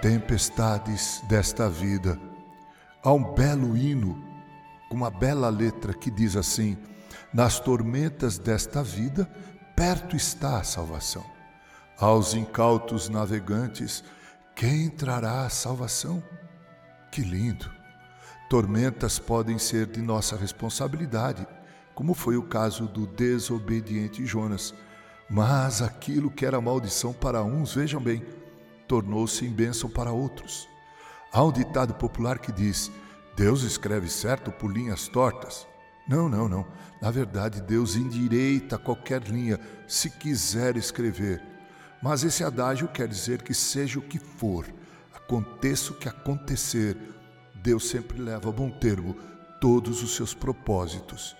tempestades desta vida. Há um belo hino, com uma bela letra que diz assim: Nas tormentas desta vida, perto está a salvação. Aos incautos navegantes, quem trará a salvação? Que lindo! Tormentas podem ser de nossa responsabilidade, como foi o caso do desobediente Jonas. Mas aquilo que era maldição para uns, vejam bem, tornou-se em bênção para outros. Há um ditado popular que diz: Deus escreve certo por linhas tortas. Não, não, não. Na verdade, Deus endireita qualquer linha se quiser escrever. Mas esse adágio quer dizer que, seja o que for, aconteça o que acontecer, Deus sempre leva a bom termo todos os seus propósitos.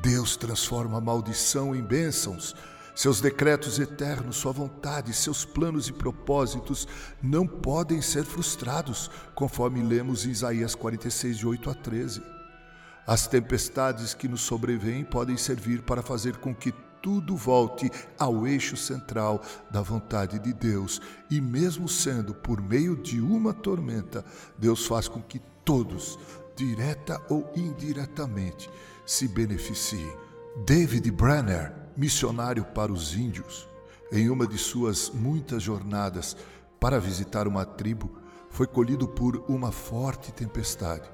Deus transforma maldição em bênçãos seus decretos eternos, Sua vontade, seus planos e propósitos não podem ser frustrados, conforme lemos em Isaías 46, de 8 a 13. As tempestades que nos sobrevêm podem servir para fazer com que tudo volte ao eixo central da vontade de Deus, e mesmo sendo por meio de uma tormenta, Deus faz com que todos, direta ou indiretamente, se beneficiem. David Brenner missionário para os índios, em uma de suas muitas jornadas para visitar uma tribo, foi colhido por uma forte tempestade.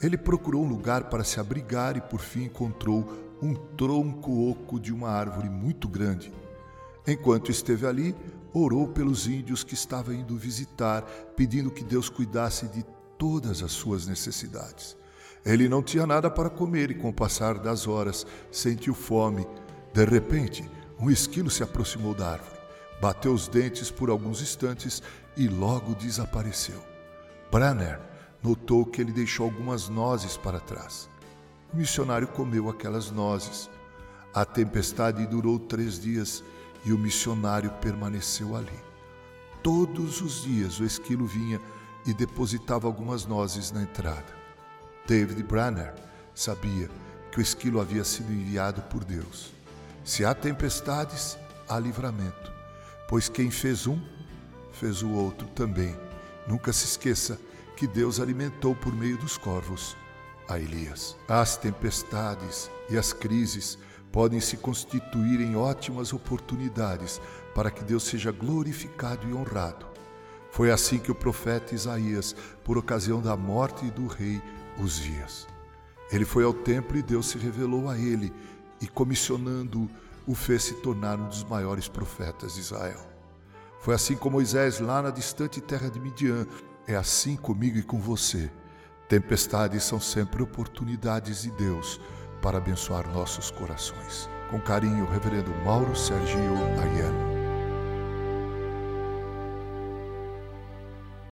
Ele procurou um lugar para se abrigar e por fim encontrou um tronco oco de uma árvore muito grande. Enquanto esteve ali, orou pelos índios que estava indo visitar, pedindo que Deus cuidasse de todas as suas necessidades. Ele não tinha nada para comer e, com o passar das horas, sentiu fome de repente, um esquilo se aproximou da árvore, bateu os dentes por alguns instantes e logo desapareceu. Branner notou que ele deixou algumas nozes para trás. O missionário comeu aquelas nozes. A tempestade durou três dias e o missionário permaneceu ali. Todos os dias o esquilo vinha e depositava algumas nozes na entrada. David Branner sabia que o esquilo havia sido enviado por Deus. Se há tempestades, há livramento, pois quem fez um, fez o outro também. Nunca se esqueça que Deus alimentou por meio dos corvos a Elias. As tempestades e as crises podem se constituir em ótimas oportunidades para que Deus seja glorificado e honrado. Foi assim que o profeta Isaías, por ocasião da morte do rei Uzias, ele foi ao templo e Deus se revelou a ele e comissionando-o, o fez se tornar um dos maiores profetas de Israel. Foi assim com Moisés lá na distante terra de Midian, é assim comigo e com você. Tempestades são sempre oportunidades de Deus para abençoar nossos corações. Com carinho, Reverendo Mauro Sergio Ayer.